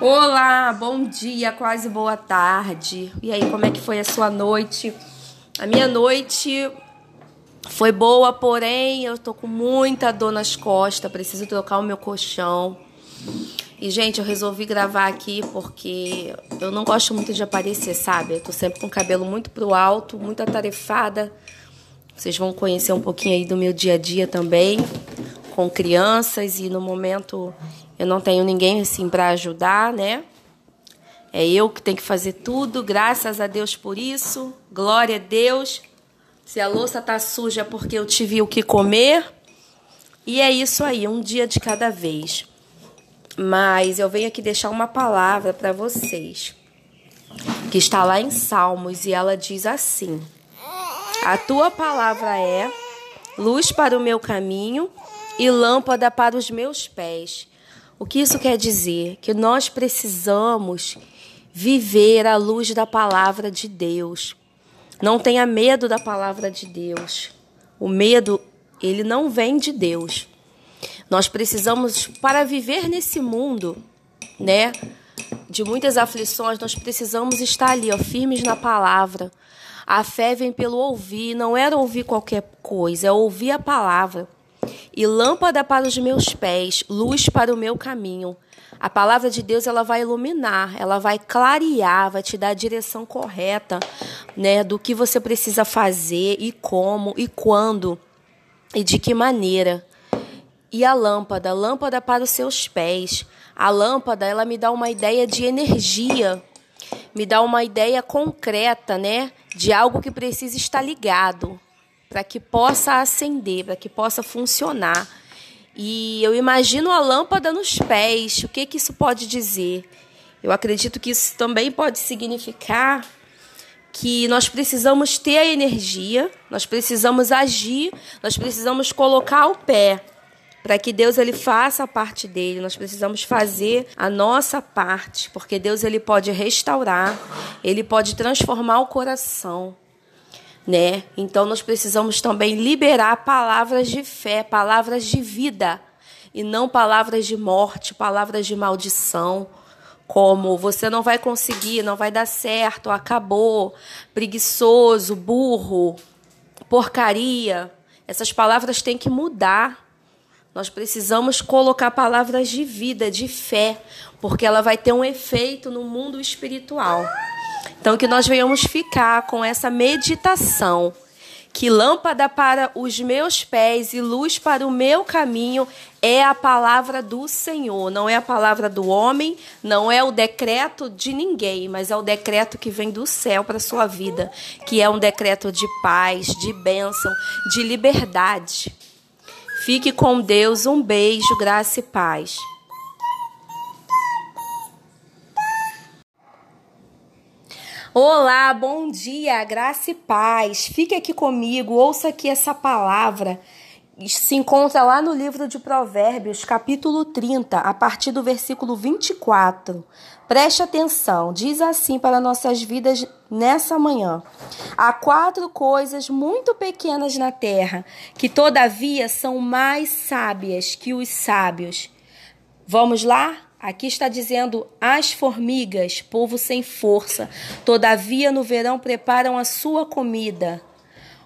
Olá, bom dia, quase boa tarde. E aí, como é que foi a sua noite? A minha noite foi boa, porém eu tô com muita dor nas costas, preciso trocar o meu colchão. E, gente, eu resolvi gravar aqui porque eu não gosto muito de aparecer, sabe? Eu tô sempre com o cabelo muito pro alto, muito atarefada. Vocês vão conhecer um pouquinho aí do meu dia a dia também, com crianças, e no momento eu não tenho ninguém assim para ajudar, né? É eu que tenho que fazer tudo, graças a Deus por isso. Glória a Deus. Se a louça tá suja é porque eu tive o que comer. E é isso aí, um dia de cada vez. Mas eu venho aqui deixar uma palavra para vocês, que está lá em Salmos e ela diz assim: A tua palavra é luz para o meu caminho e lâmpada para os meus pés. O que isso quer dizer? Que nós precisamos viver à luz da palavra de Deus. Não tenha medo da palavra de Deus. O medo, ele não vem de Deus. Nós precisamos, para viver nesse mundo, né, de muitas aflições, nós precisamos estar ali, ó, firmes na palavra. A fé vem pelo ouvir, não era ouvir qualquer coisa, é ouvir a palavra e lâmpada para os meus pés, luz para o meu caminho. A palavra de Deus ela vai iluminar, ela vai clarear, vai te dar a direção correta, né, do que você precisa fazer e como e quando e de que maneira. E a lâmpada, lâmpada para os seus pés. A lâmpada, ela me dá uma ideia de energia, me dá uma ideia concreta, né, de algo que precisa estar ligado para que possa acender, para que possa funcionar. E eu imagino a lâmpada nos pés. O que, que isso pode dizer? Eu acredito que isso também pode significar que nós precisamos ter a energia, nós precisamos agir, nós precisamos colocar o pé para que Deus ele faça a parte dele. Nós precisamos fazer a nossa parte, porque Deus ele pode restaurar, ele pode transformar o coração né? Então nós precisamos também liberar palavras de fé, palavras de vida e não palavras de morte, palavras de maldição, como você não vai conseguir, não vai dar certo, acabou, preguiçoso, burro, porcaria. Essas palavras têm que mudar. Nós precisamos colocar palavras de vida, de fé, porque ela vai ter um efeito no mundo espiritual. Então, que nós venhamos ficar com essa meditação. Que lâmpada para os meus pés e luz para o meu caminho é a palavra do Senhor, não é a palavra do homem, não é o decreto de ninguém, mas é o decreto que vem do céu para a sua vida, que é um decreto de paz, de bênção, de liberdade. Fique com Deus, um beijo, graça e paz. Olá, bom dia, graça e paz. Fique aqui comigo, ouça aqui essa palavra. Se encontra lá no livro de Provérbios, capítulo 30, a partir do versículo 24. Preste atenção, diz assim para nossas vidas nessa manhã: Há quatro coisas muito pequenas na terra, que todavia são mais sábias que os sábios. Vamos lá? Aqui está dizendo as formigas, povo sem força, todavia no verão preparam a sua comida.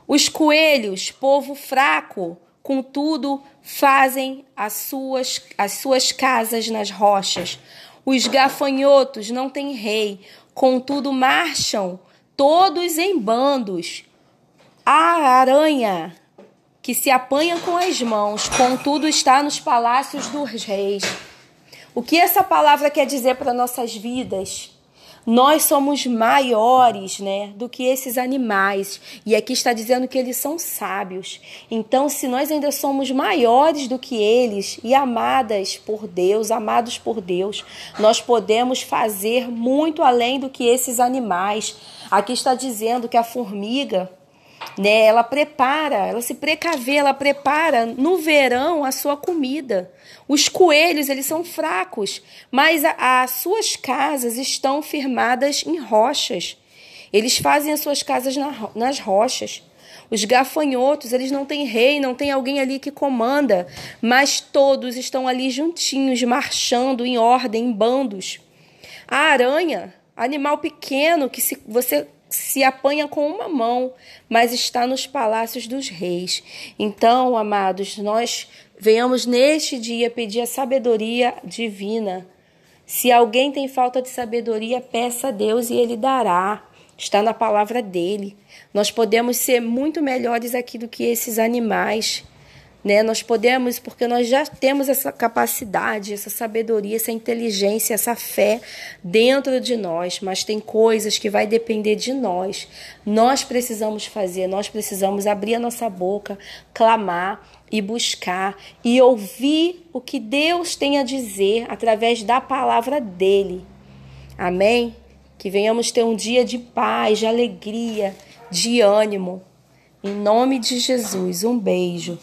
Os coelhos, povo fraco, contudo fazem as suas, as suas casas nas rochas. Os gafanhotos não têm rei, contudo marcham todos em bandos. A aranha que se apanha com as mãos, contudo está nos palácios dos reis. O que essa palavra quer dizer para nossas vidas? Nós somos maiores, né, do que esses animais. E aqui está dizendo que eles são sábios. Então, se nós ainda somos maiores do que eles e amadas por Deus, amados por Deus, nós podemos fazer muito além do que esses animais. Aqui está dizendo que a formiga né? Ela prepara, ela se precavê, ela prepara no verão a sua comida. Os coelhos, eles são fracos, mas as suas casas estão firmadas em rochas. Eles fazem as suas casas na, nas rochas. Os gafanhotos, eles não têm rei, não tem alguém ali que comanda, mas todos estão ali juntinhos, marchando em ordem, em bandos. A aranha, animal pequeno que se, você se apanha com uma mão, mas está nos palácios dos reis. Então, amados, nós venhamos neste dia pedir a sabedoria divina. Se alguém tem falta de sabedoria, peça a Deus e ele dará. Está na palavra dele. Nós podemos ser muito melhores aqui do que esses animais. Né? Nós podemos, porque nós já temos essa capacidade, essa sabedoria, essa inteligência, essa fé dentro de nós, mas tem coisas que vai depender de nós. Nós precisamos fazer, nós precisamos abrir a nossa boca, clamar e buscar e ouvir o que Deus tem a dizer através da palavra dele. Amém? Que venhamos ter um dia de paz, de alegria, de ânimo. Em nome de Jesus, um beijo.